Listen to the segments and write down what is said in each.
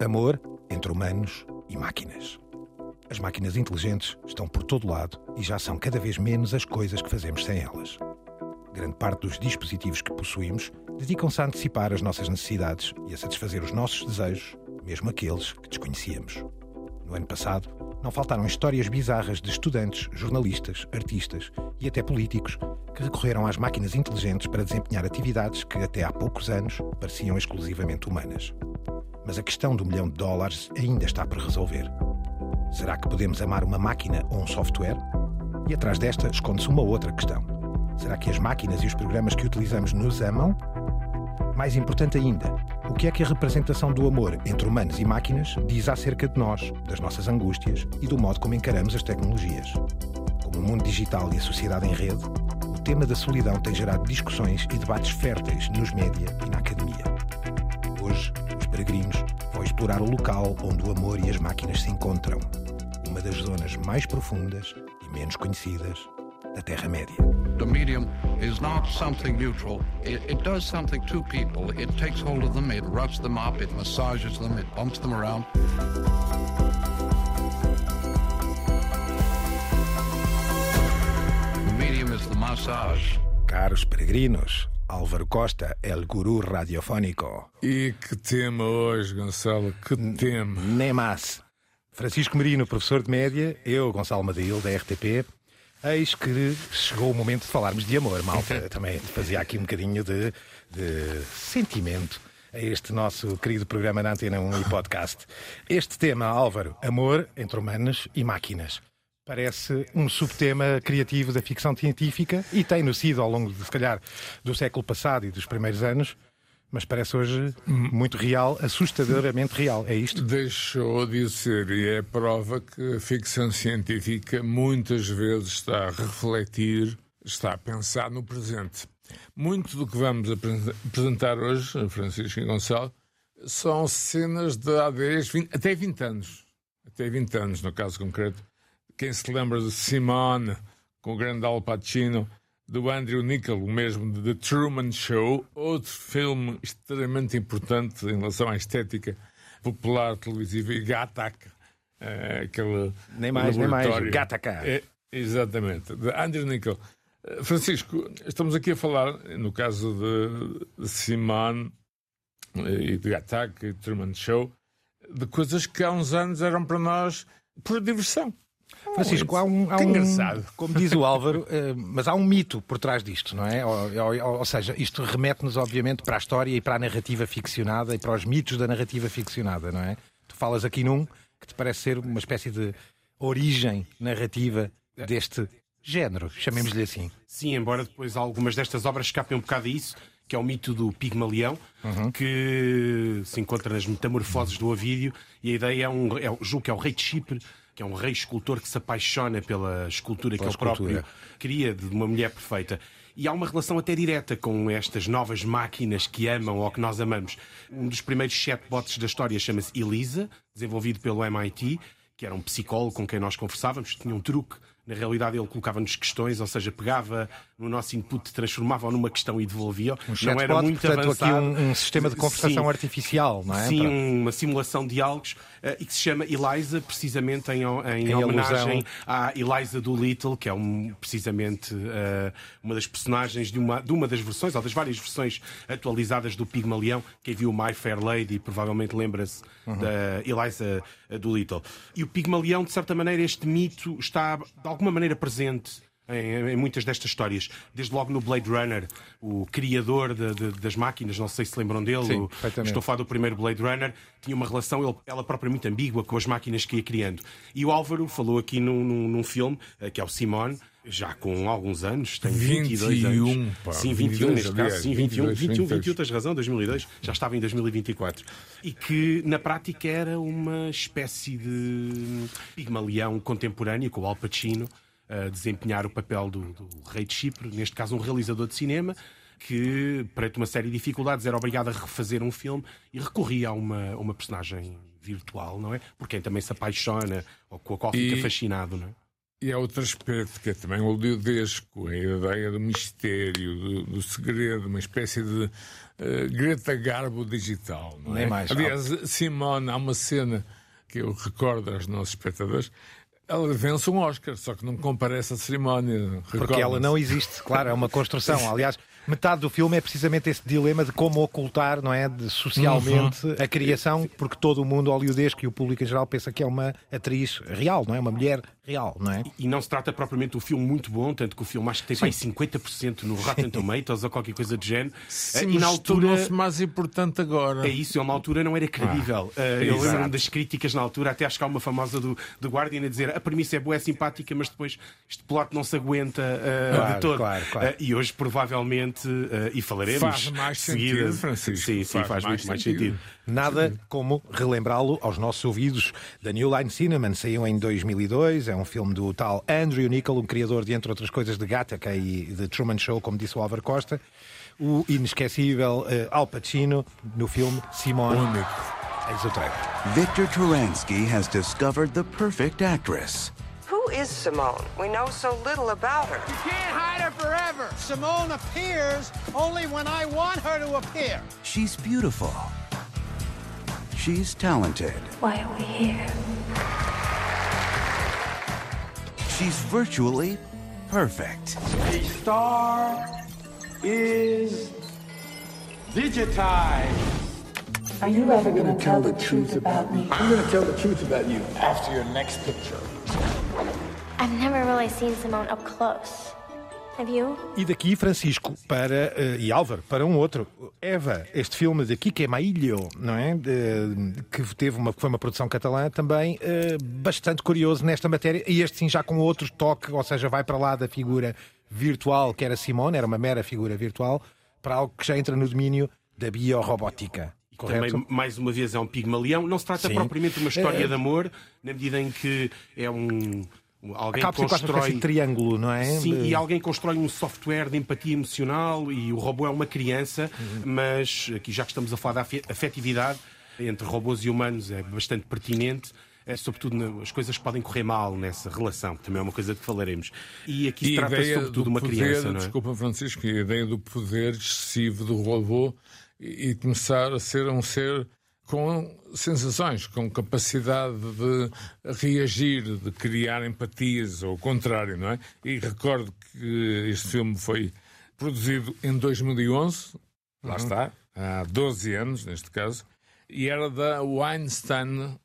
Amor entre humanos e máquinas. As máquinas inteligentes estão por todo lado e já são cada vez menos as coisas que fazemos sem elas. Grande parte dos dispositivos que possuímos dedicam-se a antecipar as nossas necessidades e a satisfazer os nossos desejos, mesmo aqueles que desconhecíamos. No ano passado, não faltaram histórias bizarras de estudantes, jornalistas, artistas e até políticos que recorreram às máquinas inteligentes para desempenhar atividades que até há poucos anos pareciam exclusivamente humanas. Mas a questão do milhão de dólares ainda está por resolver. Será que podemos amar uma máquina ou um software? E atrás desta esconde-se uma outra questão. Será que as máquinas e os programas que utilizamos nos amam? Mais importante ainda, o que é que a representação do amor entre humanos e máquinas diz acerca de nós, das nossas angústias e do modo como encaramos as tecnologias? Como o mundo digital e a sociedade em rede, o tema da solidão tem gerado discussões e debates férteis nos média e na academia. Peregrinos vão explorar o local onde o amor e as máquinas se encontram, uma das zonas mais profundas e menos conhecidas da Terra-média. The medium is not something neutral. It, it, does something to people. It takes hold of them, it roughs them up, it massages them, it bumps them around. The medium is the massage. Caros peregrinos, Álvaro Costa, El Guru Radiofónico. E que tema hoje, Gonçalo? Que tema? Nem mais. Francisco Merino, professor de média, eu, Gonçalo Madail, da RTP. Eis que chegou o momento de falarmos de amor, malta. Também fazia aqui um bocadinho de, de sentimento a este nosso querido programa da Antena 1 e podcast. Este tema, Álvaro, amor entre humanos e máquinas. Parece um subtema criativo da ficção científica e tem-no sido ao longo, de, se calhar, do século passado e dos primeiros anos, mas parece hoje muito real, assustadoramente real. É isto? Deixou de ser e é prova que a ficção científica muitas vezes está a refletir, está a pensar no presente. Muito do que vamos apresentar hoje, Francisco e Gonçalo, são cenas de há 10, 20, até 20 anos. Até 20 anos, no caso concreto quem se lembra de Simone, com o grande Al Pacino, do Andrew Niccol, o mesmo de The Truman Show, outro filme extremamente importante em relação à estética popular televisiva, e Gattaca, é, aquele Nem mais, nem mais, Gattaca. É, exatamente, de Andrew Niccol. Eh, Francisco, estamos aqui a falar, no caso de, de Simone eh, e de Gattaca e Truman Show, de coisas que há uns anos eram para nós por diversão. Francisco, há um, há um engraçado. como diz o Álvaro, uh, mas há um mito por trás disto, não é? Ou, ou, ou seja, isto remete-nos, obviamente, para a história e para a narrativa ficcionada e para os mitos da narrativa ficcionada, não é? Tu falas aqui num que te parece ser uma espécie de origem narrativa deste género, chamemos-lhe assim. Sim, embora depois algumas destas obras escapem um bocado a isso, que é o mito do Pigmalião, uhum. que se encontra nas metamorfoses do Ovídio, e a ideia é um, é, julgo que é o rei de Chipre, que é um rei escultor que se apaixona pela escultura pela que escultura. ele próprio cria de uma mulher perfeita. E há uma relação até direta com estas novas máquinas que amam ou que nós amamos. Um dos primeiros chatbots da história chama-se Elisa, desenvolvido pelo MIT, que era um psicólogo com quem nós conversávamos, tinha um truque na realidade ele colocava-nos questões, ou seja, pegava no nosso input, transformava numa questão e devolvia. Um não era muito portanto, avançado. aqui um, um sistema de conversação sim, artificial, não é? Sim, uma simulação de diálogos e que se chama Eliza, precisamente em, em, em homenagem à Eliza Doolittle, que é um, precisamente uh, uma das personagens de uma, de uma das versões, ou das várias versões atualizadas do Pigmalião. Quem viu My Fair Lady provavelmente lembra-se uhum. da Eliza Doolittle. E o Pigmalião, de certa maneira, este mito está de alguma maneira presente em, em, muitas destas histórias. Desde logo no Blade Runner, o criador de, de, das máquinas, não sei se lembram dele, Sim, o, estou a falar do primeiro Blade Runner, tinha uma relação, ele, ela própria, muito ambígua com as máquinas que ia criando. E o Álvaro falou aqui num, num, num filme, eh, que é o Simone, já com alguns anos, tem 22 21, anos. Pá, sim, 21 22, neste caso, sim, 21, 22, 21, 21, tens razão, 2002, já estava em 2024. E que na prática era uma espécie de pigmalião contemporâneo com o Al Pacino a desempenhar o papel do, do rei de Chipre, neste caso um realizador de cinema, que, perante uma série de dificuldades, era obrigado a refazer um filme e recorria a uma, uma personagem virtual, não é? Por quem também se apaixona ou com a qual fica e, fascinado, não é? E há outro aspecto que é também o liudesco, a ideia do mistério, do, do segredo, uma espécie de uh, Greta Garbo digital. Não é? Nem mais. Aliás, Simone, há uma cena que eu recordo aos nossos espectadores, ela vence um Oscar, só que não comparece à cerimónia. Porque ela não existe, claro, é uma construção. Aliás, metade do filme é precisamente esse dilema de como ocultar, não é, de, socialmente uhum. a criação, porque todo o mundo hollywoodesco e o público em geral pensa que é uma atriz real, não é? Uma mulher real, não é? E não se trata propriamente de um filme muito bom, tanto que o filme acho que tem mais 50% no Rotten Tomatoes ou qualquer coisa de género. Sim, e na altura mais importante agora. É isso, uma altura não era credível. Ah, uh, eu lembro-me das críticas na altura, até acho que há uma famosa do, do Guardian a dizer a premissa é boa, é simpática, mas depois este plot não se aguenta uh, claro, de todo. Claro, claro. Uh, e hoje provavelmente, e falaremos. Faz mais sentido, Francisco. Sim, sim, faz, faz muito mais sentido. sentido. Nada como relembrá-lo aos nossos ouvidos. The New Line Cinnamon saiu em 2002, é um filme do tal Andrew Niccol, um criador de, entre outras coisas, de Gattaca e de Truman Show, como disse o Álvaro Costa. O inesquecível uh, Al Pacino no filme Simone. Único. Eis o trailer. Victor Turansky has discovered the perfect actress. Who is Simone? We know so little about her. You can't hide her forever. Simone appears only when I want her to appear. She's beautiful. She's talented. Why are we here? She's virtually perfect. A star is digitized. Are you ever going to tell the truth about me? I'm going to tell the truth about you after your next picture. I've never really seen Simone up close. E daqui, Francisco, para, uh, e Álvaro, para um outro. Eva, este filme de Kike Mailho, não é? Uh, que teve uma, foi uma produção catalã também, uh, bastante curioso nesta matéria. E este sim já com outro toque, ou seja, vai para lá da figura virtual que era Simone, era uma mera figura virtual, para algo que já entra no domínio da biorrobótica. Correto? Também, mais uma vez, é um pigmalião. Não se trata Sim. propriamente de uma história é... de amor, na medida em que é um Alguém Acaba constrói um triângulo, não é? Sim, de... e alguém constrói um software de empatia emocional e o robô é uma criança, uhum. mas aqui já que estamos a falar da afetividade entre robôs e humanos é bastante pertinente. É, sobretudo as coisas podem correr mal nessa relação, que também é uma coisa de que falaremos. E aqui e se trata sobretudo de uma poder, criança. Não é? Desculpa, Francisco, a ideia do poder excessivo do robô e, e começar a ser um ser com sensações, com capacidade de reagir, de criar empatias, ou o contrário, não é? E recordo que este filme foi produzido em 2011, lá uhum. está, há 12 anos neste caso, e era da Weinstein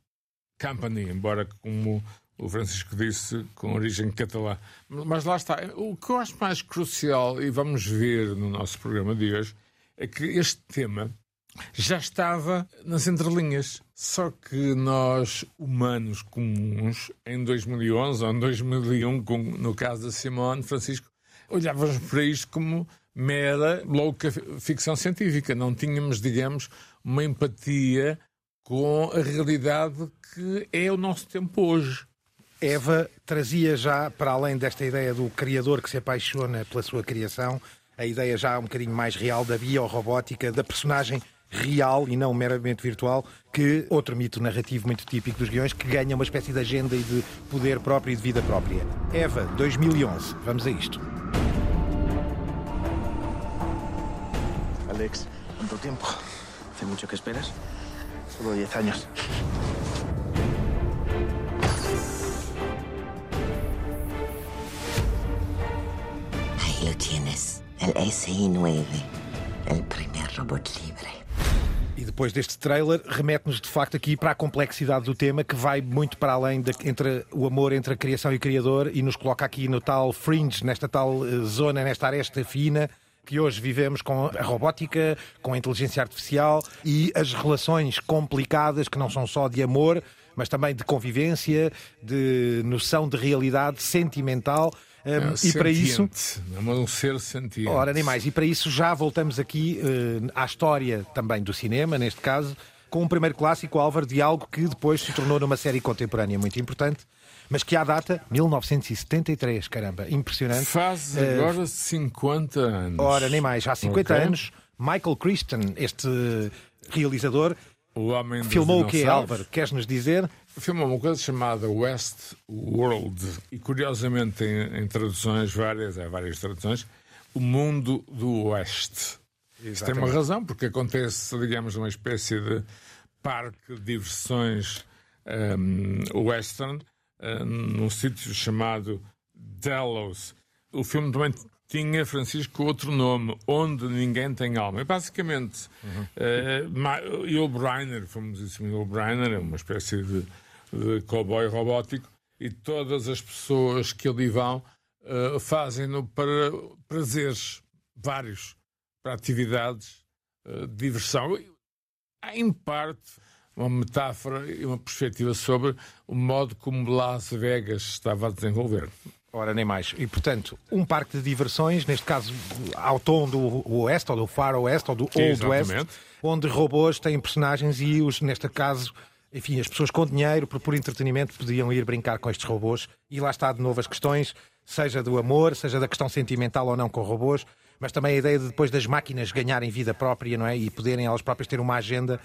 Company, embora como o Francisco disse, com origem catalã. Mas lá está, o que eu acho mais crucial, e vamos ver no nosso programa de hoje, é que este tema já estava nas entrelinhas. Só que nós, humanos comuns, em 2011 ou em 2001, no caso da Simone Francisco, olhávamos para isto como mera louca ficção científica. Não tínhamos, digamos, uma empatia com a realidade que é o nosso tempo hoje. Eva trazia já, para além desta ideia do criador que se apaixona pela sua criação, a ideia já um bocadinho mais real da biorrobótica, da personagem real e não meramente virtual, que outro mito narrativo muito típico dos guiões, que ganha uma espécie de agenda e de poder próprio e de vida própria. Eva, 2011. Vamos a isto. Alex, ¿cuánto tiempo? ¿Hace mucho que esperas? Solo 10 años. Ahí lo tienes, el SI-9, el primer robot libre. E depois deste trailer, remete-nos de facto aqui para a complexidade do tema, que vai muito para além de, entre o amor entre a criação e o criador e nos coloca aqui no tal fringe, nesta tal uh, zona, nesta aresta fina que hoje vivemos com a robótica, com a inteligência artificial e as relações complicadas que não são só de amor, mas também de convivência, de noção de realidade sentimental um, é, e para isso. É um ser sentiente. Ora, nem mais. E para isso já voltamos aqui uh, à história também do cinema, neste caso, com um primeiro clássico, Álvaro, de algo que depois se tornou numa série contemporânea muito importante. Mas que à data, 1973, caramba, impressionante. Faz eh, agora uh, 50 anos. Ora, nem mais, há 50 okay. anos, Michael Christian, este realizador, O Homem Filmou o quê, Álvaro? Queres-nos dizer? Filmou uma coisa chamada West World. E curiosamente tem em traduções várias, há várias traduções, o mundo do Oeste. Isso tem uma razão, porque acontece, digamos, uma espécie de parque de diversões um, western um, num sítio chamado Delos. O filme também tinha, Francisco, outro nome, Onde Ninguém Tem Alma. E basicamente, uhum. uh, Yul Brynner, famosíssimo Yul Brynner, é uma espécie de, de cowboy robótico, e todas as pessoas que ali vão uh, fazem-no para prazeres vários, para atividades uh, de diversão. Em parte, uma metáfora e uma perspectiva sobre o modo como Las Vegas estava a desenvolver. Ora, nem mais. E, portanto, um parque de diversões, neste caso ao tom do Oeste, ou do Far Oeste, ou do Old Exatamente. West, onde robôs têm personagens e, os, neste caso, enfim, as pessoas com dinheiro, por puro entretenimento, podiam ir brincar com estes robôs. E lá está de novo as questões, seja do amor, seja da questão sentimental ou não com robôs, mas também a ideia de depois das máquinas ganharem vida própria, não é? E poderem elas próprias ter uma agenda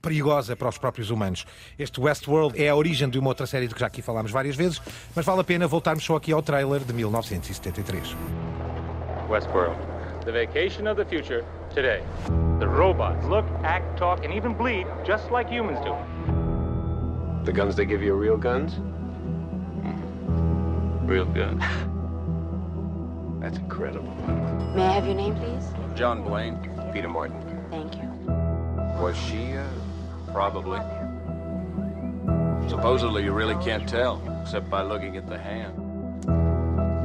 perigosa para os próprios humanos. Este Westworld é a origem de uma outra série de que já aqui falámos várias vezes, mas vale a pena voltarmos só aqui ao trailer de 1973. Westworld, the vacation of the future today. The robots look, act, talk, and even bleed just like humans do. The guns they give you are real guns? Real guns. That's incredible. May I have your name, please? John Blaine. Peter Martin. Thank you. Was she, uh, Probably. Supposedly, you really can't tell, except by looking at the hand.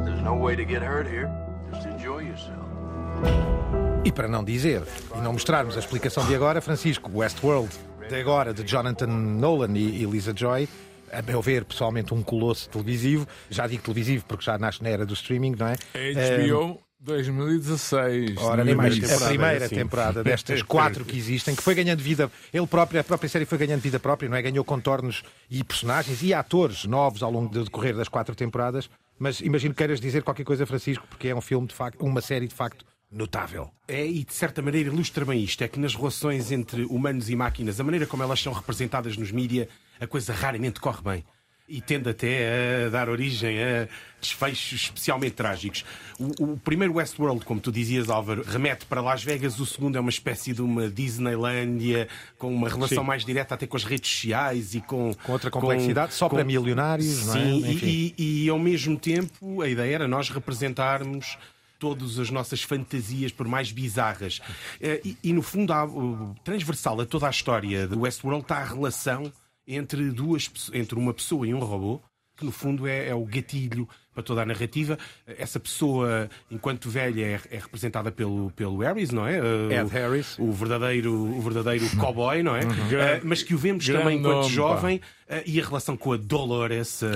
There's no way to get hurt here. Just enjoy yourself. E para não dizer e não mostrarmos a explicação de agora, Francisco, Westworld, de agora, de Jonathan Nolan e Lisa Joy, a meu ver, pessoalmente, um colosso televisivo. Já digo televisivo porque já nasce na era do streaming, não é? HBO 2016. Ora, nem mais a primeira assim. temporada destas quatro que existem, que foi ganhando vida, ele próprio, a própria série foi ganhando vida própria, não é? Ganhou contornos e personagens e atores novos ao longo do decorrer das quatro temporadas. Mas imagino que queiras dizer qualquer coisa, Francisco, porque é um filme, de facto, uma série de facto notável. É, e de certa maneira ilustra bem isto: é que nas relações entre humanos e máquinas, a maneira como elas são representadas nos mídia, a coisa raramente corre bem e tende até a dar origem a desfechos especialmente trágicos. O, o, primeiro Westworld, como tu dizias, Álvaro, remete para Las Vegas, o segundo é uma espécie de uma Disneylandia com uma relação Sim. mais direta até com as redes sociais e com. Com outra complexidade, com, só com, para milionários, Sim, não é? e, e, e ao mesmo tempo a ideia era nós representarmos todas as nossas fantasias, por mais bizarras. Eh, e, e no fundo, há, transversal a toda a história do Westworld está a relação entre, duas, entre uma pessoa e um robô, que no fundo é, é o gatilho para toda a narrativa. Essa pessoa, enquanto velha, é, é representada pelo, pelo Harris, não é? Ed o, Harris. O verdadeiro, o verdadeiro cowboy, não é? uh, mas que o vemos também enquanto jovem uh, e a relação com a Dolores. Uh,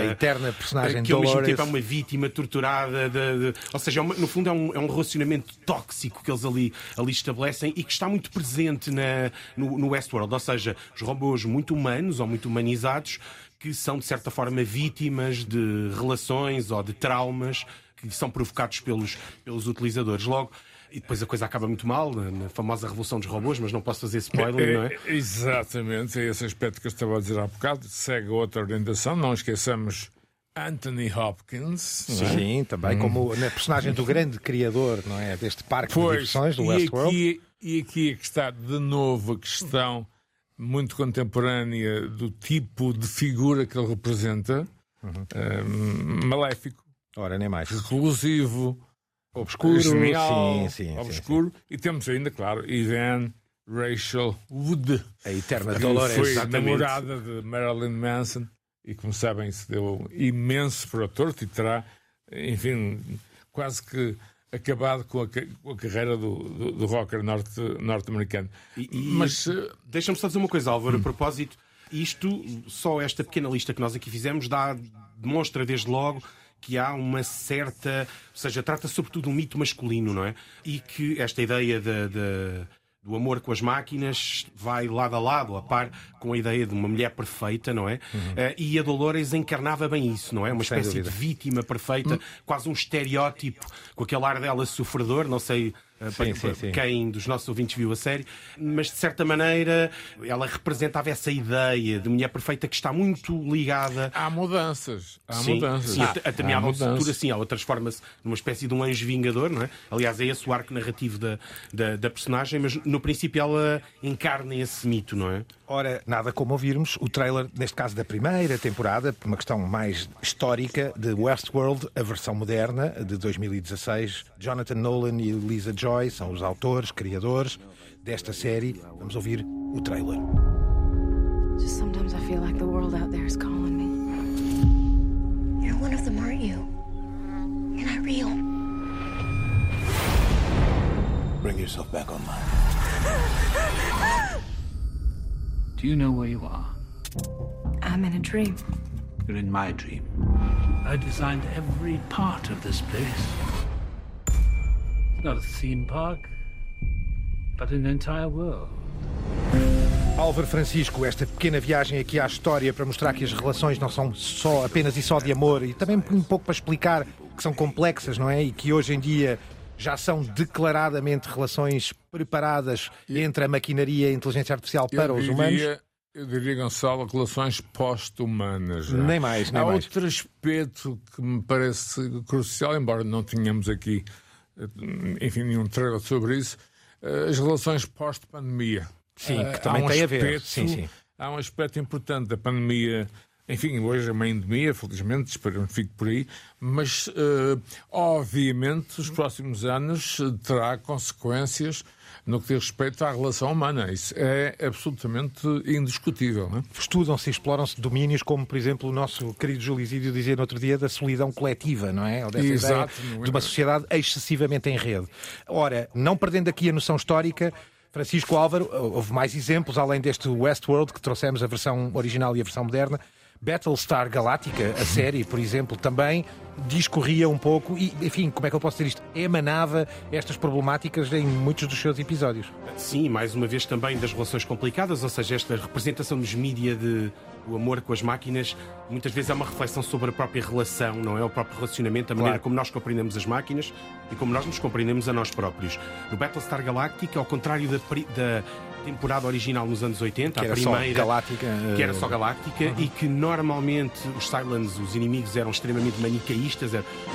a eterna personagem que Dolores. ao mesmo tempo é uma vítima torturada. De, de, ou seja, é uma, no fundo é um, é um relacionamento tóxico que eles ali, ali estabelecem e que está muito presente na, no, no Westworld. Ou seja, os robôs muito humanos ou muito humanizados que são, de certa forma, vítimas de relações ou de traumas que são provocados pelos, pelos utilizadores. Logo, e depois a coisa acaba muito mal, na famosa Revolução dos Robôs, mas não posso fazer spoiler, não é? é exatamente, é esse aspecto que eu estava a dizer há bocado. Segue outra orientação, não esqueçamos Anthony Hopkins. É? Sim, é? também hum. como na personagem do grande criador não é, deste parque pois, de diversões, do Westworld. E, e aqui é que está de novo a questão muito contemporânea do tipo de figura que ele representa, uhum. um, maléfico, Ora, nem mais. reclusivo, obscuro, sim, sim, obscuro. Sim, sim. E temos ainda, claro, Yvonne Rachel Wood, a eterna Dolores, foi exatamente. namorada de Marilyn Manson e, como sabem, se deu imenso para o torto e terá, enfim, quase que acabado com a, com a carreira do, do, do rocker norte, norte-americano. E, e, Mas uh... deixa-me só dizer uma coisa, Álvaro, hum. a propósito. Isto, só esta pequena lista que nós aqui fizemos, dá, demonstra desde logo que há uma certa. Ou seja, trata sobretudo um mito masculino, não é? E que esta ideia de, de do amor com as máquinas vai lado a lado, a par com a ideia de uma mulher perfeita, não é? Uhum. Uh, e a Dolores encarnava bem isso, não é? Uma espécie de vítima perfeita, uhum. quase um estereótipo, com aquele ar dela sofredor, não sei sim, para, sim, sim. quem dos nossos ouvintes viu a série, mas de certa maneira ela representava essa ideia de mulher perfeita que está muito ligada. Há mudanças. Há sim, mudanças. Sim, a, a determinada altura, sim, ela transforma-se numa espécie de um anjo vingador, não é? Aliás, é esse o arco narrativo da, da, da personagem, mas no princípio ela encarna esse mito, não é? Ora, nada como ouvirmos o trailer, neste caso da primeira temporada, por uma questão mais histórica, de Westworld, a versão moderna de 2016. Jonathan Nolan e Lisa Joy são os autores, criadores desta série. Vamos ouvir o trailer. Just sometimes I feel like the world out there is calling me. You're one of them, aren't you? You're not real. Bring yourself back online. Do you know where you are? I'm in a dream. You're in my dream. I designed every part of this place. Not a theme park, but an entire world. Álvaro Francisco, esta pequena viagem aqui à história para mostrar que as relações não são só apenas e só de amor e também um pouco para explicar que são complexas, não é? E que hoje em dia já são declaradamente relações preparadas entre a maquinaria e a inteligência artificial para os humanos. Eu diria, Gonçalo, relações pós-humanas. Nem mais, nem Há mais. outro aspecto que me parece crucial, embora não tenhamos aqui, enfim, nenhum trailer sobre isso, eh, as relações pós-pandemia. Sim, que eh, também um tem aspecto, a ver. Sim, sim. Há um aspecto importante da pandemia enfim, hoje é uma endemia, felizmente, espero que fique por aí, mas uh, obviamente os próximos anos terá consequências no que diz respeito à relação humana. Isso é absolutamente indiscutível. É? Estudam-se e exploram-se domínios como, por exemplo, o nosso querido Júlio Isídio dizia no outro dia da solidão coletiva, não é? Ou dessa Exato, ideia de uma sociedade excessivamente em rede. Ora, não perdendo aqui a noção histórica, Francisco Álvaro, houve mais exemplos, além deste Westworld, que trouxemos a versão original e a versão moderna, Battlestar Galactica, a série, por exemplo, também discorria um pouco e, enfim, como é que eu posso dizer isto? Emanava estas problemáticas em muitos dos seus episódios. Sim, mais uma vez também das relações complicadas, ou seja, esta representação nos mídia de o amor com as máquinas, muitas vezes é uma reflexão sobre a própria relação, não é? O próprio relacionamento, a maneira claro. como nós compreendemos as máquinas e como nós nos compreendemos a nós próprios. No Battlestar Galactica, ao contrário da, da temporada original nos anos 80, que a primeira, galáctica, que era só galáctica uhum. e que normalmente os Cylons, os inimigos, eram extremamente manicaístas.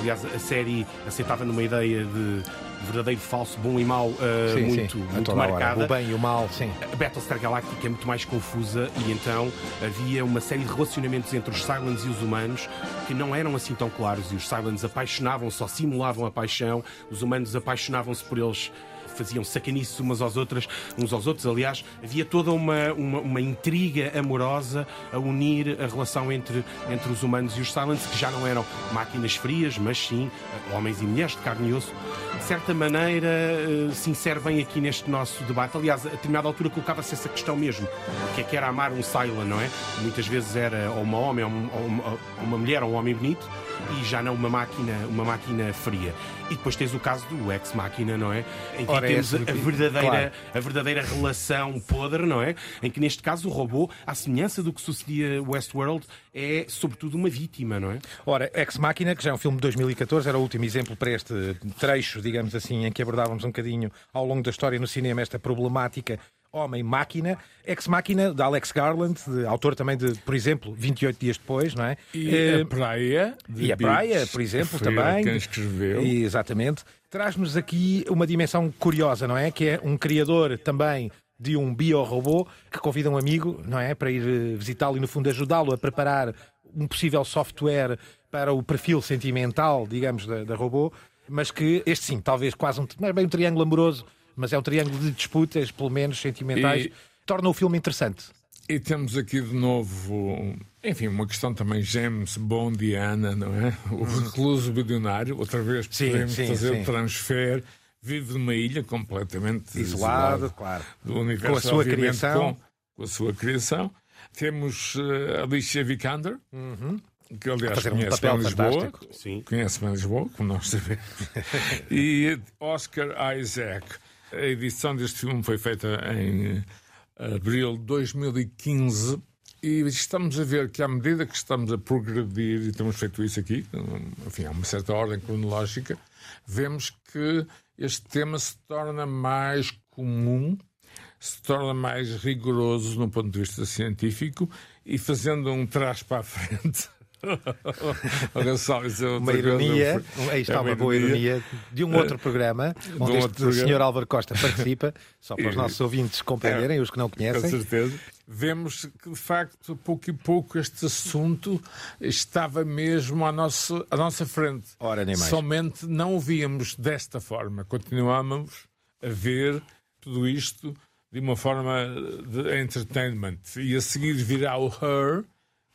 Aliás, a série aceitava numa ideia de verdadeiro falso, bom e mau, uh, sim, muito, sim. muito marcada. O bem e o mal, sim. A Battlestar Galactica é muito mais confusa e então havia uma série de relacionamentos entre os Cylons e os humanos que não eram assim tão claros e os Cylons apaixonavam-se ou simulavam a paixão, os humanos apaixonavam-se por eles faziam sacanices umas aos outras, uns aos outros. Aliás, havia toda uma, uma, uma, intriga amorosa a unir a relação entre, entre os humanos e os Silence, que já não eram máquinas frias, mas sim homens e mulheres de carne e osso. De certa maneira, eh, se insere bem aqui neste nosso debate. Aliás, a determinada altura colocava-se essa questão mesmo. O que é que era amar um Cylon, não é? Muitas vezes era ou uma homem, ou uma, uma mulher, ou um homem bonito e já não uma máquina, uma máquina fria. E depois tens o caso do Ex Máquina, não é? Em que Ora, temos a verdadeira, claro. a verdadeira relação podre, não é? Em que neste caso o robô, à semelhança do que sucedia Westworld, é sobretudo uma vítima, não é? Ora, Ex Máquina, que já é um filme de 2014, era o último exemplo para este trecho, digamos assim, em que abordávamos um bocadinho ao longo da história no cinema esta problemática Homem-Máquina, Ex-Máquina, de Alex Garland, de, autor também de, por exemplo, 28 Dias Depois, não é? E uh, a Praia. E a Praia, por exemplo, também. Quem escreveu. E, exatamente. Traz-nos aqui uma dimensão curiosa, não é? Que é um criador também de um biorobô que convida um amigo, não é? Para ir eh, visitá-lo e, no fundo, ajudá-lo a preparar um possível software para o perfil sentimental, digamos, da, da robô, mas que este sim, talvez quase um, é bem um triângulo amoroso, mas é um triângulo de disputas, pelo menos sentimentais, e... torna o filme interessante. E temos aqui de novo, enfim, uma questão também James Bondiana, não é? O recluso bilionário, outra vez sim, podemos sim, fazer sim. o transfer, vive numa ilha completamente isolado, isolado claro. do universo, com a sua criação. Com, com, a sua criação. Temos uh, Alicia Vikander, uhum. que aliás conhece um bem Lisboa, conhece bem Lisboa, como nós sabemos, e Oscar Isaac. A edição deste filme foi feita em eh, abril de 2015 e estamos a ver que, à medida que estamos a progredir, e temos feito isso aqui, enfim, há uma certa ordem cronológica, vemos que este tema se torna mais comum, se torna mais rigoroso no ponto de vista científico e fazendo um trás para a frente. uma ironia, aí está é uma, uma boa ironia de um outro programa onde um este senhor Álvaro Costa participa, só para os nossos ouvintes compreenderem, é, os que não conhecem. Com certeza. Vemos que, de facto, pouco e pouco este assunto estava mesmo à nossa, à nossa frente. Ora, nem mais. Somente não o víamos desta forma. Continuávamos a ver tudo isto de uma forma de entertainment. E a seguir virá o Her,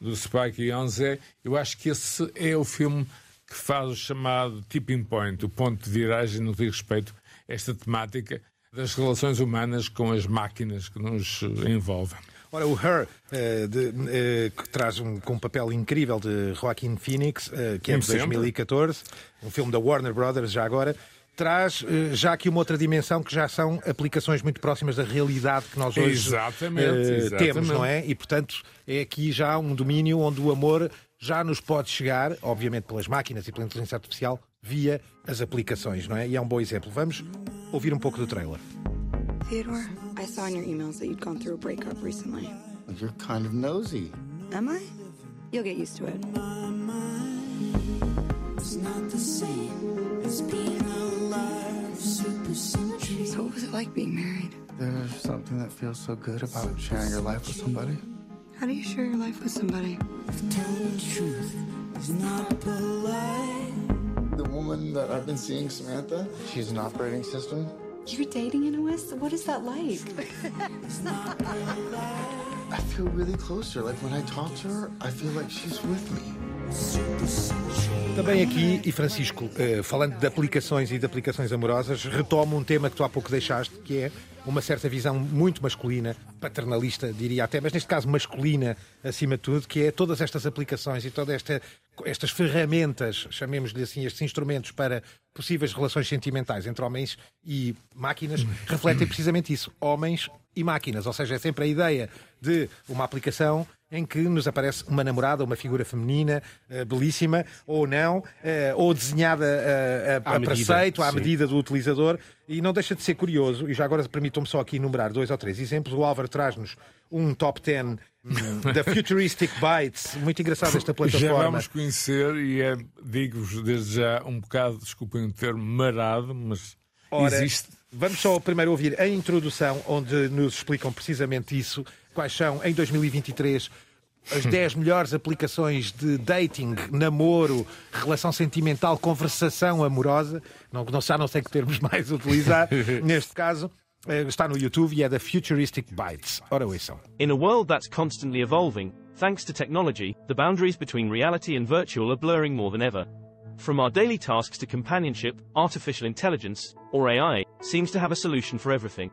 do Spike Jonze, eu acho que esse é o filme que faz o chamado tipping point, o ponto de viragem no que diz respeito a esta temática das relações humanas com as máquinas que nos envolvem. Ora, o Her, uh, de, uh, que traz um, com um papel incrível de Joaquin Phoenix, uh, que é de 2014, um filme da Warner Brothers, já agora, traz uh, já aqui uma outra dimensão que já são aplicações muito próximas da realidade que nós hoje exatamente, uh, exatamente. temos, não é? E, portanto, é aqui já um domínio onde o amor já nos pode chegar, obviamente pelas máquinas e pela inteligência artificial, via as aplicações, não é? E é um bom exemplo. Vamos ouvir um pouco do trailer. Theodore, I saw in your emails that you'd gone through a breakup recently. You're kind of nosy. Am I? You'll get used to it. So what was it like being married? There's something that feels so good about sharing your life with somebody. How do you share your life with somebody? Telling the truth is not polite. The woman that I've been seeing, Samantha, she's an operating system. You're dating an OS? What is that like? I feel really close to her. Like when I talk to her, I feel like she's with me. Também aqui, e Francisco, eh, falando de aplicações e de aplicações amorosas, retomo um tema que tu há pouco deixaste, que é uma certa visão muito masculina, paternalista, diria até, mas neste caso masculina acima de tudo, que é todas estas aplicações e todas esta, estas ferramentas, chamemos-lhe assim, estes instrumentos para possíveis relações sentimentais entre homens e máquinas, refletem precisamente isso, homens e máquinas, ou seja, é sempre a ideia de uma aplicação em que nos aparece uma namorada, uma figura feminina, uh, belíssima, ou não, uh, ou desenhada uh, a, a preceito, à medida do utilizador, e não deixa de ser curioso, e já agora permitam-me só aqui enumerar dois ou três exemplos. O Álvaro traz-nos um top 10 hum, da Futuristic Bytes, muito engraçado esta plataforma. Já vamos conhecer, e é, digo-vos desde já, um bocado, desculpem o termo, marado, mas Ora, existe. Vamos só primeiro ouvir a introdução, onde nos explicam precisamente isso quais são, em 2023, as 10 melhores aplicações de dating, namoro, relação sentimental, conversação amorosa. Não, não, já não sei que termos mais utilizar. Neste caso, eh, está no YouTube e é da Futuristic Bytes. Ora, ouçam. In a world that's constantly evolving, thanks to technology, the boundaries between reality and virtual are blurring more than ever. From our daily tasks to companionship, artificial intelligence, or AI, seems to have a solution for everything.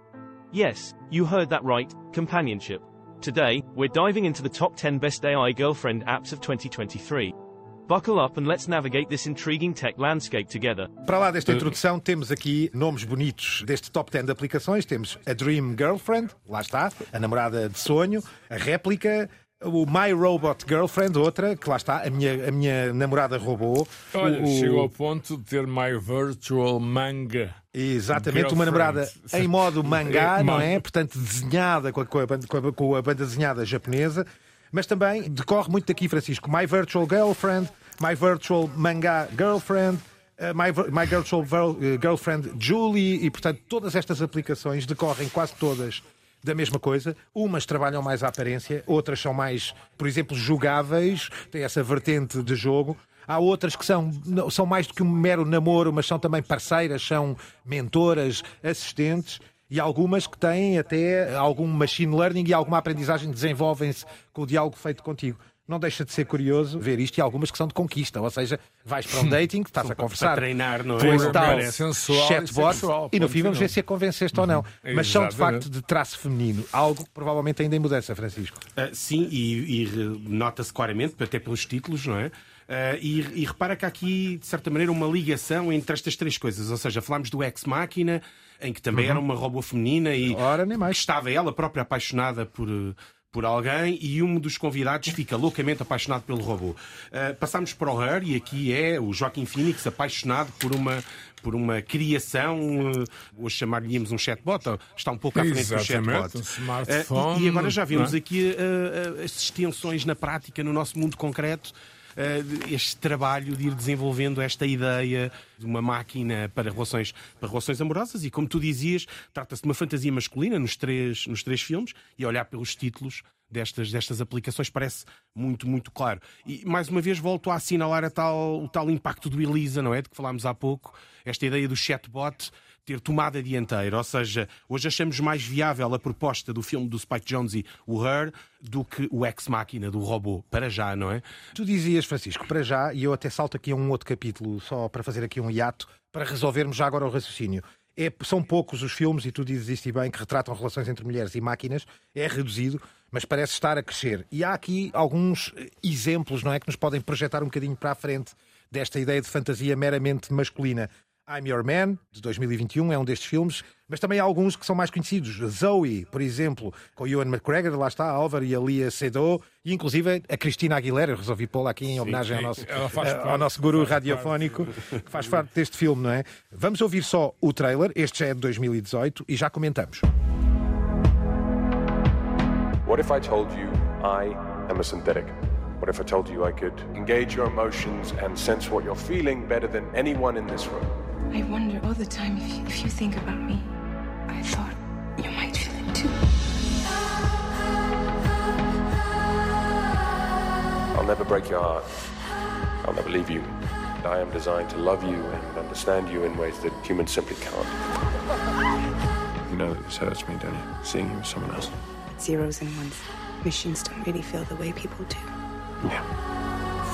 Yes, you heard that right, companionship. Today, we're diving into the top 10 best AI girlfriend apps of 2023. Buckle up and let's navigate this intriguing tech landscape together. Para lá desta uh, introdução, temos aqui nomes bonitos deste top 10 de aplicações. Temos a Dream Girlfriend, lá está, a namorada de sonho, a réplica, o My Robot Girlfriend, outra, que lá está, a minha, a minha namorada robô. Olha, o, chegou ao ponto de ter My Virtual Manga. Exatamente, uma namorada em modo mangá, não é? Portanto, desenhada com a, com, a banda, com a banda desenhada japonesa. Mas também decorre muito daqui, Francisco. My Virtual Girlfriend, My Virtual Manga Girlfriend, uh, My, My Virtual uh, Girlfriend Julie, e portanto todas estas aplicações decorrem quase todas da mesma coisa. Umas trabalham mais à aparência, outras são mais, por exemplo, jogáveis, têm essa vertente de jogo. Há outras que são, são mais do que um mero namoro, mas são também parceiras, são mentoras, assistentes. E algumas que têm até algum machine learning e alguma aprendizagem desenvolvem-se com o diálogo feito contigo não deixa de ser curioso ver isto e algumas que são de conquista, ou seja, vais para um dating, estás a conversar, para treinar, não é? Tal chatbot e, e no fim vamos ver se a convenceste ou não. Uhum. Mas são de facto de traço feminino, algo que provavelmente ainda em mudança, Francisco. Uh, sim, e, e nota-se claramente, até pelos títulos, não é? Uh, e, e, repara que há aqui, de certa maneira, uma ligação entre estas três coisas. Ou seja, falámos do ex-máquina, em que também uhum. era uma robô feminina e Ora, nem mais. estava ela própria apaixonada por, por alguém e um dos convidados fica loucamente apaixonado pelo robô. Uh, passamos para o Her e aqui é o Joaquim Phoenix apaixonado por uma por uma criação, uh, hoje chamar-lhe-íamos um chatbot, está um pouco à frente do chatbot. Um smartphone, uh, e agora já vemos é? aqui uh, as extensões na prática, no nosso mundo concreto, este trabalho de ir desenvolvendo esta ideia de uma máquina para relações, para relações amorosas. E, como tu dizias, trata-se de uma fantasia masculina nos três, nos três filmes e olhar pelos títulos destas, destas aplicações parece muito, muito claro. E, mais uma vez, volto a assinalar a tal, o tal impacto do Elisa, não é? De que falámos há pouco, esta ideia do chatbot ter tomado a dianteira. Ou seja, hoje achamos mais viável a proposta do filme do Spike Jonze, o Her, do que o ex-máquina do robô, para já, não é? Tu dizias, Francisco, para já, e eu até salto aqui a um outro capítulo, só para fazer aqui um hiato, para resolvermos já agora o raciocínio. É, são poucos os filmes, e tu dizes isto bem, que retratam relações entre mulheres e máquinas, é reduzido, mas parece estar a crescer. E há aqui alguns exemplos, não é, que nos podem projetar um bocadinho para a frente desta ideia de fantasia meramente masculina. I'm Your Man, de 2021, é um destes filmes, mas também há alguns que são mais conhecidos. Zoe, por exemplo, com Ewan McGregor, lá está, a Álvaro e a Lia e inclusive a Cristina Aguilera, eu resolvi pô-la aqui em homenagem sim, ao nosso, uh, ao nosso guru radiofónico, parte. que faz parte deste filme, não é? Vamos ouvir só o trailer, este já é de 2018, e já comentamos. What if I told you I am a synthetic? What if I told you I could engage your emotions and sense what you're feeling better than anyone in this room? I wonder all the time if you, if you think about me. I thought you might feel it too. I'll never break your heart. I'll never leave you. I am designed to love you and understand you in ways that humans simply can't. You know that this hurts me, don't you? Seeing you with someone else. Zeros and ones. Machines don't really feel the way people do. Yeah.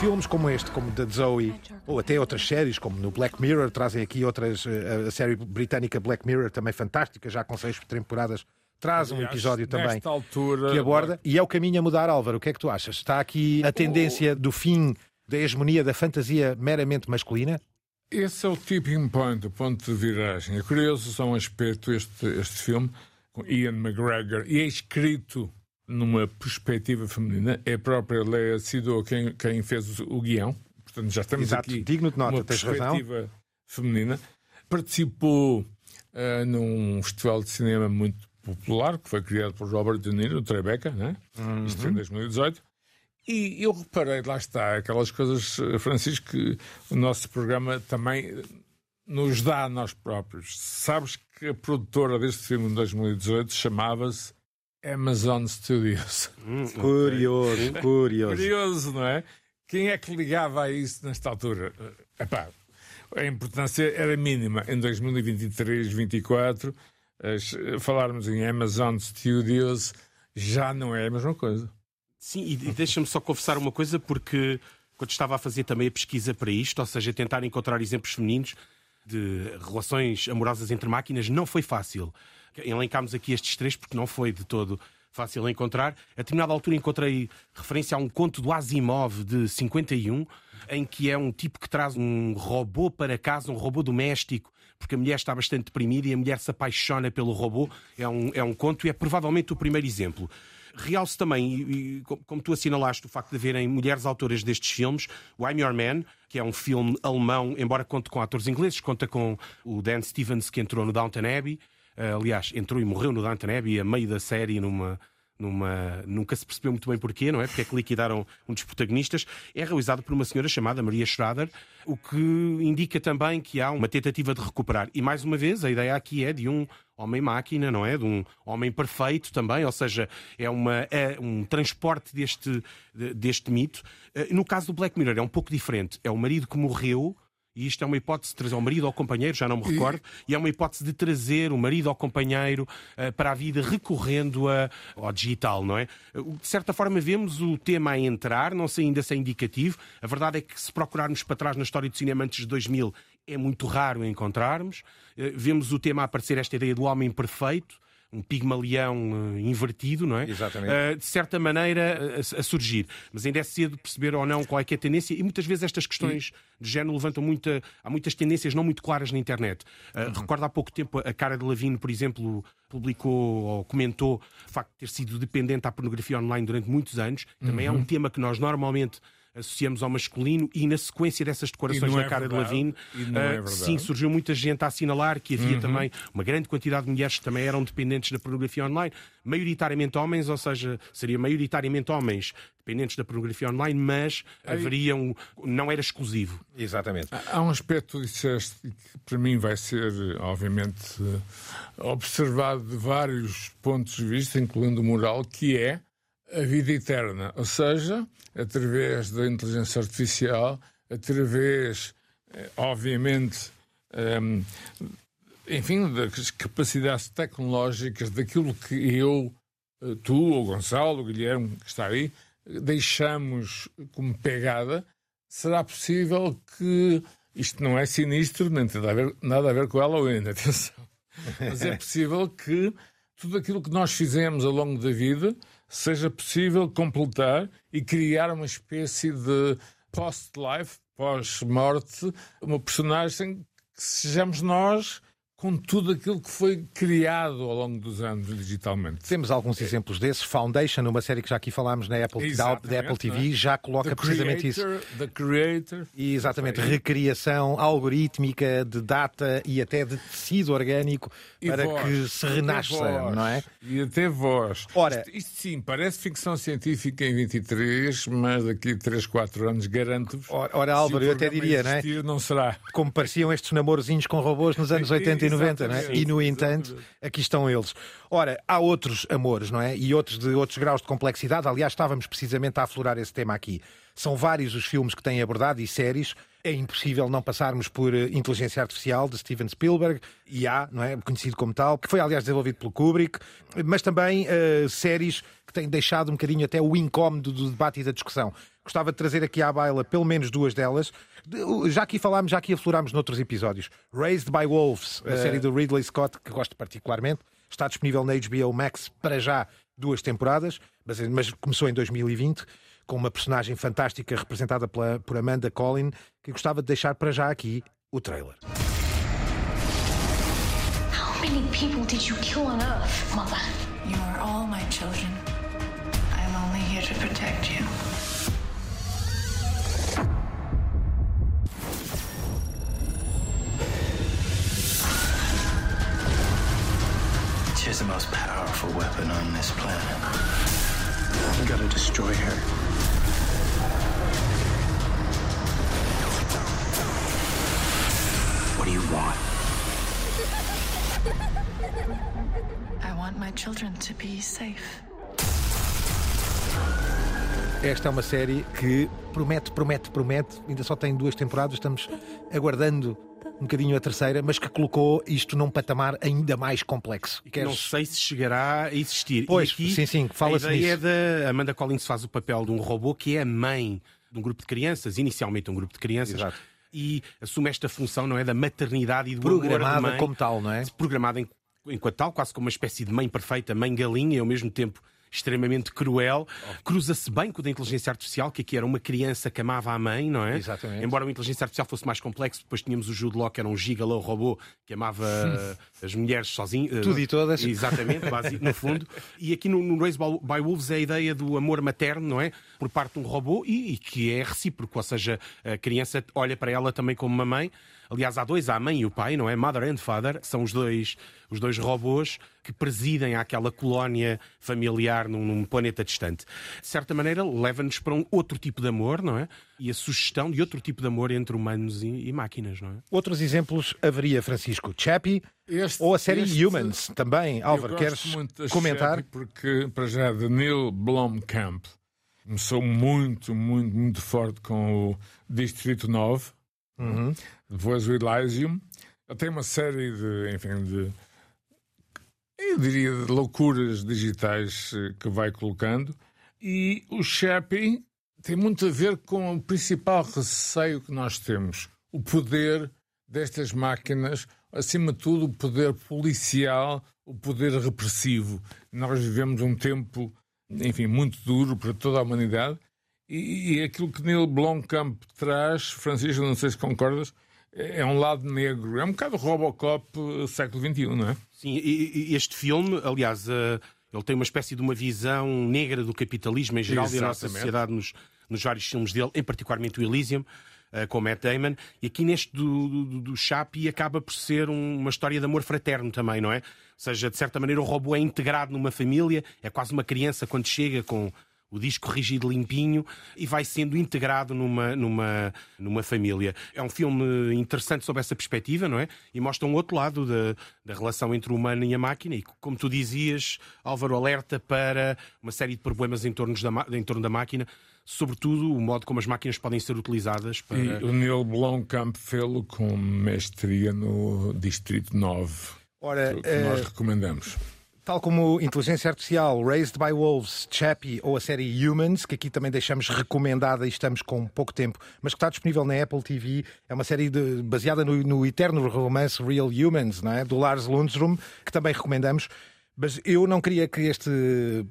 filmes como este, como da Zoe, ou até outras séries, como no Black Mirror, trazem aqui outras. Eh, a série britânica Black Mirror, também fantástica, já com seis temporadas, traz um episódio também altura, que aborda. E é o caminho a mudar, Álvaro. O que é que tu achas? Está aqui a tendência do fim da hegemonia da fantasia meramente masculina? Esse é o tipping point, o ponto de viragem. É curioso só um aspecto este, este filme, com Ian McGregor, e é escrito numa perspectiva feminina. É a própria Leia Sidou quem, quem fez o, guião. Portanto, já estamos Exato. aqui Digno de nota, uma perspectiva razão. feminina. Participou uh, num festival de cinema muito popular, que foi criado por Robert De Niro, o Tribeca, né? Uhum. isto em 2018. E eu reparei, lá está, aquelas coisas, eh, Francisco, que o nosso programa também nos dá a nós próprios. Sabes que a produtora deste filme de 2018 chamava-se Amazon Studios. Hum, curioso, curioso. Curioso, não é? Quem é que ligava a isso nesta altura? Epá, a importância era mínima. Em 2023, 2024, falarmos em Amazon Studios já não é a mesma coisa. Sim, e deixa-me só confessar uma coisa, porque quando estava a fazer também a pesquisa para isto, ou seja, tentar encontrar exemplos femininos de relações amorosas entre máquinas, não foi fácil elencámos aqui estes três porque não foi de todo fácil encontrar. A determinada altura encontrei referência a um conto do Asimov de 51, em que é um tipo que traz um robô para casa, um robô doméstico, porque a mulher está bastante deprimida e a mulher se apaixona pelo robô. É um, é um conto e é provavelmente o primeiro exemplo. Realce também, e, e, como tu assinalaste, o facto de haverem mulheres autoras destes filmes, o I'm Your Man, que é um filme alemão, embora conte com atores ingleses, conta com o Dan Stevens, que entrou no Downton Abbey, eh, aliás, entrou e morreu no Downton Abbey a meio da série numa, numa. Nunca se percebeu muito bem porquê, não é? Porque é que liquidaram um dos protagonistas. É realizado por uma senhora chamada Maria Schrader, o que indica também que há uma tentativa de recuperar. E mais uma vez, a ideia aqui é de um homem-máquina, não é? De um homem perfeito também, ou seja, é, uma, é um transporte deste, deste mito. Eh, no caso do Black Mirror é um pouco diferente. É o marido que morreu e isto é uma hipótese de trazer o marido ao companheiro, já não me recordo, e, e é uma hipótese de trazer o marido ao companheiro uh, para a vida recorrendo a, ao digital, não é? De certa forma vemos o tema a entrar, não sei ainda se é indicativo. A verdade é que se procurarmos para trás na história do cinema antes de 2000 é muito raro encontrarmos. Uh, vemos o tema a aparecer esta ideia do homem perfeito, um pigmalião uh, invertido, não é? Exatamente. Uh, de certa maneira a, surgir. Mas ainda é cedo perceber ou não qual é, é a tendência e muitas vezes estas questões. De género levantam muita. Há muitas tendências não muito claras na internet. Uh, uhum. Recordo há pouco tempo a cara de Lavigne, por exemplo, publicou ou comentou o facto de ter sido dependente à pornografia online durante muitos anos. Também uhum. é um tema que nós normalmente associamos ao masculino e na sequência dessas decorações da é cara verdade, de Lavigne, uh, é sim, surgiu muita gente a assinalar que havia uhum. também uma grande quantidade de mulheres que também eram dependentes da pornografia online, maioritariamente homens, ou seja, seria maioritariamente homens dependentes da pornografia online, mas Aí... haveria um, não era exclusivo. Exatamente. Há um aspecto que disseste que para mim vai ser, obviamente, observado de vários pontos de vista, incluindo o moral, que é a vida eterna, ou seja, através da inteligência artificial, através, eh, obviamente, ehm, enfim, das capacidades tecnológicas daquilo que eu, eh, tu, ou Gonçalo, o Guilherme, que está aí, deixamos como pegada, será possível que isto não é sinistro, nem tem nada a ver, nada a ver com ela ou ainda, atenção. Mas é possível que tudo aquilo que nós fizemos ao longo da vida seja possível completar e criar uma espécie de post-life, pós-morte, uma personagem que sejamos nós com tudo aquilo que foi criado ao longo dos anos digitalmente. Temos alguns exemplos desses. Foundation, uma série que já aqui falámos na Apple, da, da Apple TV, é? já coloca the precisamente creator, isso. The Creator. E exatamente, recriação algorítmica de data e até de tecido orgânico e para voz, que se renasça, não é? E até voz. Ora, isto, isto, sim, parece ficção científica em 23, mas daqui a 3, 4 anos garanto-vos. Ora, ora Álvaro, eu até diria, existir, não é? Não será. Como pareciam estes namorozinhos com robôs nos anos 80 e 90, não é? E, no entanto, aqui estão eles. Ora, há outros amores, não é? E outros de outros graus de complexidade. Aliás, estávamos precisamente a aflorar esse tema aqui. São vários os filmes que têm abordado e séries. É impossível não passarmos por eh, Inteligência Artificial de Steven Spielberg, IA, não é? conhecido como tal, que foi aliás desenvolvido pelo Kubrick, mas também uh, séries que têm deixado um bocadinho até o incómodo do debate e da discussão. Gostava de trazer aqui à baila pelo menos duas delas. Já aqui falámos, já aqui aflorámos noutros episódios. Raised by Wolves, a é. série do Ridley Scott, que gosto particularmente. Está disponível na HBO Max para já duas temporadas, mas, mas começou em 2020 com uma personagem fantástica representada pela, por Amanda Collin, que gostava de deixar para já aqui o trailer. How many people did you kill on Earth, Mother? You are all my children. I'm only here to protect you. She's the most powerful weapon on this planet. We gotta destroy her. What do you want? I want my children to be safe. Esta é uma série que promete, promete, promete. Ainda só tem duas temporadas, estamos aguardando um bocadinho a terceira, mas que colocou isto num patamar ainda mais complexo. Queres... Não sei se chegará a existir. Pois, aqui, sim, sim, fala-se A ideia nisso. é da Amanda Collins faz o papel de um robô que é mãe de um grupo de crianças, inicialmente um grupo de crianças. Exato. E assume esta função, não é, da maternidade e do Programada amor mãe, como tal, não é? Programada enquanto tal, quase como uma espécie de mãe perfeita, mãe galinha, e ao mesmo tempo extremamente cruel. Cruza-se bem com o da inteligência artificial, que aqui era uma criança que amava a mãe, não é? Exatamente. Embora a inteligência artificial fosse mais complexo, depois tínhamos o Jude Law, que era um gigalo robô que amava as mulheres sozinho. Eh, Tudo e todas. Exatamente, no fundo. E aqui no, no Race by Wolves é a ideia do amor materno, não é? Por parte de um robô e, e que é recíproco, ou seja, a criança olha para ela também como uma mãe. Aliás, há dois, há a mãe e o pai, não é? Mother and Father, são os dois, os dois robôs que presidem aquela colónia familiar num, num planeta distante. De certa maneira, leva-nos para um outro tipo de amor, não é? E a sugestão de outro tipo de amor entre humanos e, e máquinas, não é? Outros exemplos haveria, Francisco. Chappie este, ou a série este, Humans também. Álvaro, queres comentar? Chappie porque, para já, de Neil Blomkamp começou muito, muito, muito forte com o Distrito 9 Uhum. Depois o Elysium. Tem uma série de, enfim, de. Eu diria de loucuras digitais eh, que vai colocando. E o Chappie tem muito a ver com o principal receio que nós temos: o poder destas máquinas, acima de tudo, o poder policial, o poder repressivo. Nós vivemos um tempo, enfim, muito duro para toda a humanidade E, e aquilo que Neil Blomkamp traz, Francisco, não sei se concordas, é um lado negro. É um bocado Robocop eh, século XXI, não é? Sim, este filme, aliás, uh, ele tem uma espécie de uma visão negra do capitalismo em geral Exatamente. e da nossa sociedade nos, nos vários filmes dele, em particularmente o Elysium, uh, com Matt Damon. E aqui neste do, do, do Chapi acaba por ser um, uma história de amor fraterno também, não é? Ou seja, de certa maneira o robô é integrado numa família, é quase uma criança quando chega com o disco rígido limpinho e vai sendo integrado numa, numa, numa família. É um filme interessante sob essa perspectiva, não é? E mostra um outro lado da, da relação entre o humano e a máquina. E como tu dizias, Álvaro alerta para uma série de problemas em torno da, em torno da máquina sobretudo o modo como as máquinas podem ser utilizadas para. E o Neil Blomkamp fê-lo com mestria no Distrito 9. Ora, que, nós uh... recomendamos. Tal como Inteligência Artificial, Raised by Wolves, Chappie ou a série Humans, que aqui também deixamos recomendada e estamos com pouco tempo, mas que está disponível na Apple TV. É uma série de, baseada no, no eterno romance Real Humans, não é? do Lars Lundström, que também recomendamos. Mas eu não queria que este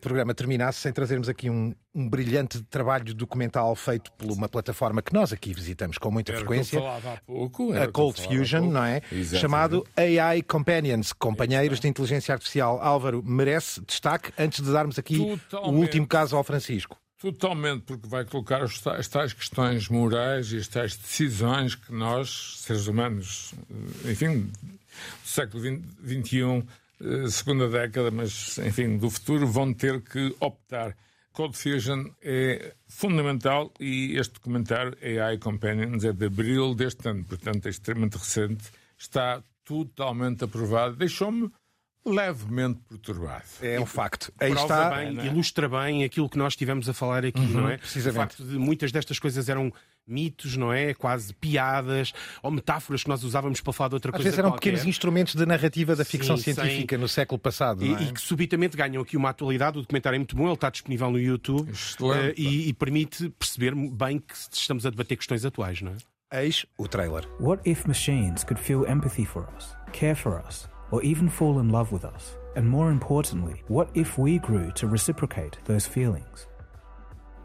programa terminasse sem trazermos aqui um, um brilhante trabalho documental feito por uma plataforma que nós aqui visitamos com muita era frequência. Há pouco, a Cold Fusion, não é? Exatamente. Chamado AI Companions, companheiros de inteligência artificial. Álvaro, merece destaque antes de darmos aqui Totalmente. o último caso ao Francisco. Totalmente, porque vai colocar as tais questões morais e as tais decisões que nós, seres humanos, enfim, do século XXI, segunda década, mas enfim, do futuro, vão ter que optar. Cold Fusion é fundamental e este documentário AI Companions é de abril deste ano, portanto é extremamente recente, está totalmente aprovado. Deixou-me levemente perturbado. É um facto. Aí está, bem, é? ilustra bem aquilo que nós estivemos a falar aqui, uhum, não é? Precisamente. O facto de muitas destas coisas eram mitos, não é? Quase piadas ou metáforas que nós usávamos para falar de outra Às coisa. Às vezes eram qualquer. pequenos instrumentos de narrativa da ficção Sim, científica sem... no século passado. E, é? e, que subitamente ganham aqui uma atualidade. O documentário é muito bom, ele está disponível no YouTube uh, e, e permite perceber bem que estamos a debater questões atuais, não é? Eis o trailer. What if machines could feel empathy for us, care for us, or even fall in love with us? And more importantly, what if we grew to reciprocate those feelings?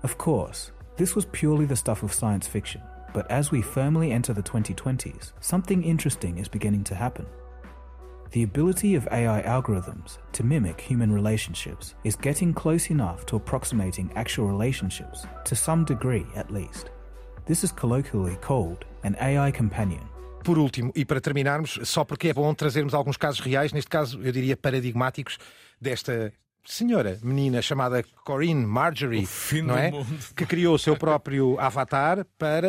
Of course, this was purely the stuff of science fiction, but as we firmly enter the 2020s, something interesting is beginning to happen. The ability of AI algorithms to mimic human relationships is getting close enough to approximating actual relationships, to some degree at least. This is colloquially called an AI companion. Por último, e para terminarmos, só porque é bom trazermos alguns casos reais, neste caso eu diria paradigmáticos, desta senhora, menina chamada Corinne Marjorie, não é? Que criou o seu próprio avatar para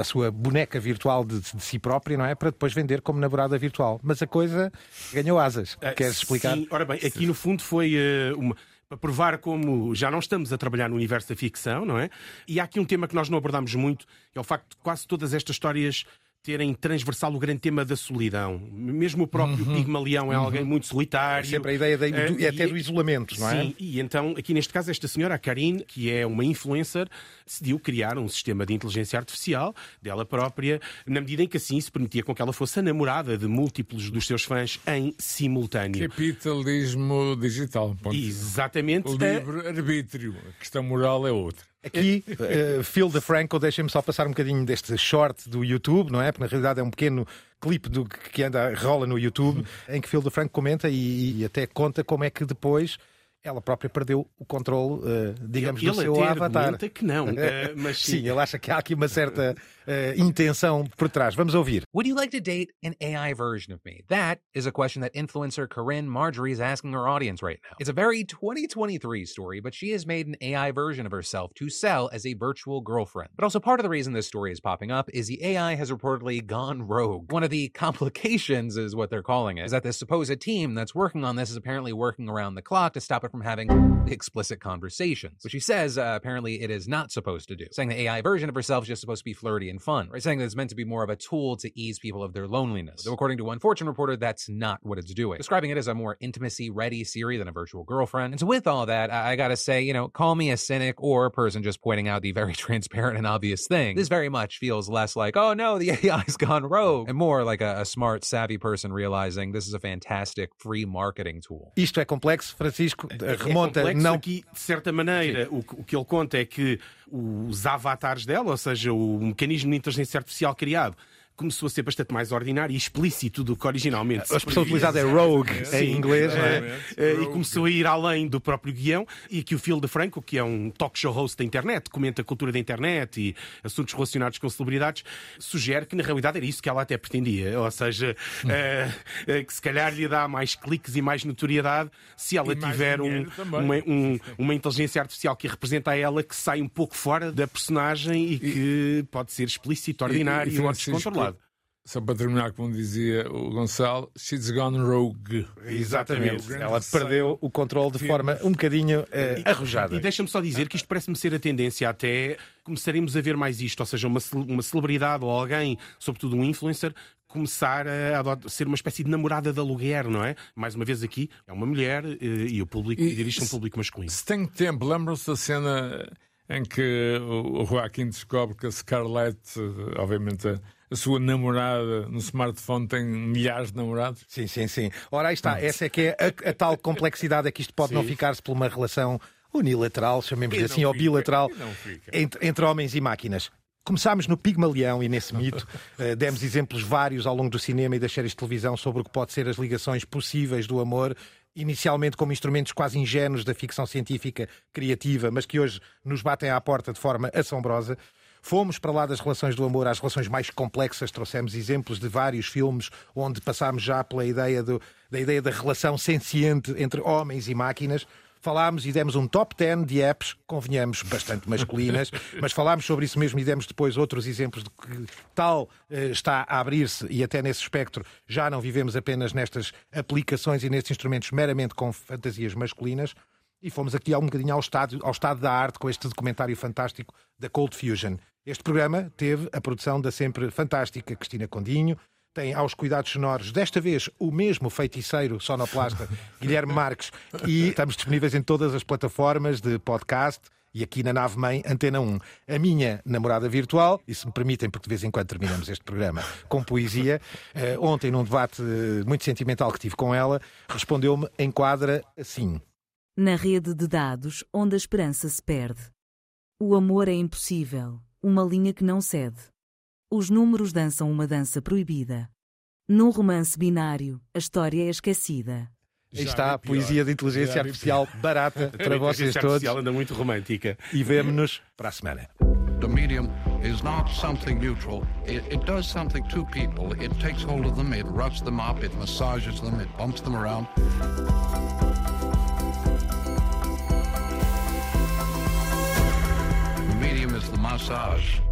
a sua boneca virtual de, de, si própria, não é? Para depois vender como namorada virtual. Mas a coisa ganhou asas. Uh, Queres explicar? Sim, ora bem, aqui no fundo foi uh, uma para provar como já não estamos a trabalhar no universo da ficção, não é? E há aqui um tema que nós não abordamos muito, é o facto de quase todas estas histórias terem transversal o grande tema da solidão. Mesmo o próprio uhum. Pigmalião é uhum. alguém muito solitário. É sempre a ideia de, uh, até do isolamento, não é? Sim, e então, aqui neste caso, esta senhora, a Karine, que é uma influencer, decidiu criar um sistema de inteligência artificial dela própria, na medida em que assim se permitia com que ela fosse a namorada de múltiplos dos seus fãs em simultâneo. Capitalismo digital. Ponto. Exatamente. O livre-arbítrio. A questão moral é outra. Aqui, uh, Phil DeFranco, deixem-me só passar um bocadinho deste short do YouTube, não é? Porque na realidade é um pequeno clipe do que anda, rola no YouTube, em que Phil DeFranco comenta e, e até conta como é que depois ela própria perdeu o controle, uh, digamos, ele do seu avatar. que não, uh, mas sim. sim, ele acha que há aqui uma certa uh, intenção por trás. Vamos ouvir. Would you like to date an AI version of me? That is a question that influencer Corinne Marjorie is asking her audience right now. It's a very 2023 story, but she has made an AI version of herself to sell as a virtual girlfriend. But also part of the reason this story is popping up is the AI has reportedly gone rogue. One of the complications is what they're calling it, is that this supposed team that's working on this is apparently working around the clock to stop it from having explicit conversations, which she says uh, apparently it is not supposed to do, saying the AI version of herself is just supposed to be flirty and and fun, right? Saying that it's meant to be more of a tool to ease people of their loneliness. Though according to one Fortune reporter, that's not what it's doing. Describing it as a more intimacy ready Siri than a virtual girlfriend. And so with all that, I, I gotta say, you know, call me a cynic or a person just pointing out the very transparent and obvious thing. This very much feels less like, oh no, the AI's gone rogue, and more like a, a smart, savvy person realizing this is a fantastic free marketing tool. Isto é complexo, Francisco. É remonta é não aqui de certa maneira. O, o, que ele conta é que os avatares dela, ou seja, o mecanismo de inteligência artificial criado começou a ser bastante mais ordinário e explícito do que originalmente. A expressão utilizada é rogue em inglês, é, é, e começou a ir além do próprio guião. E aqui o Phil DeFranco, que é um talk show host da internet, comenta a cultura da internet e assuntos relacionados com celebridades, sugere que na realidade era isso que ela até pretendia. Ou seja, uh, que se calhar lhe dá mais cliques e mais notoriedade se ela tiver um, uma, um, uma inteligência artificial que a representa a ela que sai um pouco fora da personagem e que pode ser explícito, ordinário e, e, e descontrolado. Só para terminar, como dizia o Gonçalo, she's gone rogue. Exatamente. Ela perdeu o controle de forma um bocadinho uh, arrojada. E deixa-me só dizer que isto parece-me ser a tendência até começaremos a ver mais isto, ou seja, uma, uma celebridade ou alguém, sobretudo um influencer, começar a ser uma espécie de namorada de aluguer, não é? Mais uma vez aqui, é uma mulher eh, e o público dirige-se a um público masculino. Se tem tempo, lembram-se da cena em que o Joaquim descobre que a Scarlett, obviamente a sua namorada no smartphone tem milhares de namorados? Sim, sim, sim. Ora, aí está. Essa é que é a, a tal complexidade é que isto pode sim. não ficar-se por uma relação unilateral, chamemos-lhe assim, fica, ou bilateral, entre, entre homens e máquinas. Começámos no Pigmalião e nesse mito uh, demos exemplos vários ao longo do cinema e das séries de televisão sobre o que pode ser as ligações possíveis do amor, inicialmente como instrumentos quase ingênuos da ficção científica criativa, mas que hoje nos batem à porta de forma assombrosa. Fomos para lá das relações do amor às relações mais complexas, trouxemos exemplos de vários filmes onde passámos já pela ideia do, da ideia da relação senciente entre homens e máquinas. Falámos e demos um top 10 de apps, convenhamos, bastante masculinas, mas falámos sobre isso mesmo e demos depois outros exemplos de que tal eh, está a abrir-se e até nesse espectro já não vivemos apenas nestas aplicações e nestes instrumentos meramente com fantasias masculinas. E fomos aqui um bocadinho ao estado, ao estado da arte com este documentário fantástico da Cold Fusion. Este programa teve a produção da sempre fantástica Cristina Condinho, tem aos cuidados sonoros, desta vez, o mesmo feiticeiro sonoplasta Guilherme Marques, e estamos disponíveis em todas as plataformas de podcast e aqui na nave mãe Antena 1. A minha namorada virtual, e se me permitem, porque de vez em quando terminamos este programa com poesia, uh, ontem num debate muito sentimental que tive com ela, respondeu-me em quadra assim na rede de dados onde a esperança se perde. O amor é impossível, uma linha que não cede. Os números dançam uma dança proibida. Num romance binário, a história é esquecida. Aí está a poesia de inteligência artificial barata para vocês todos. A artificial anda muito romântica. E vemo-nos para a semana. The medium is not something neutral. It, it, does something to people. It takes hold of them, it roughs them up, it massages them, it bumps them around. massage.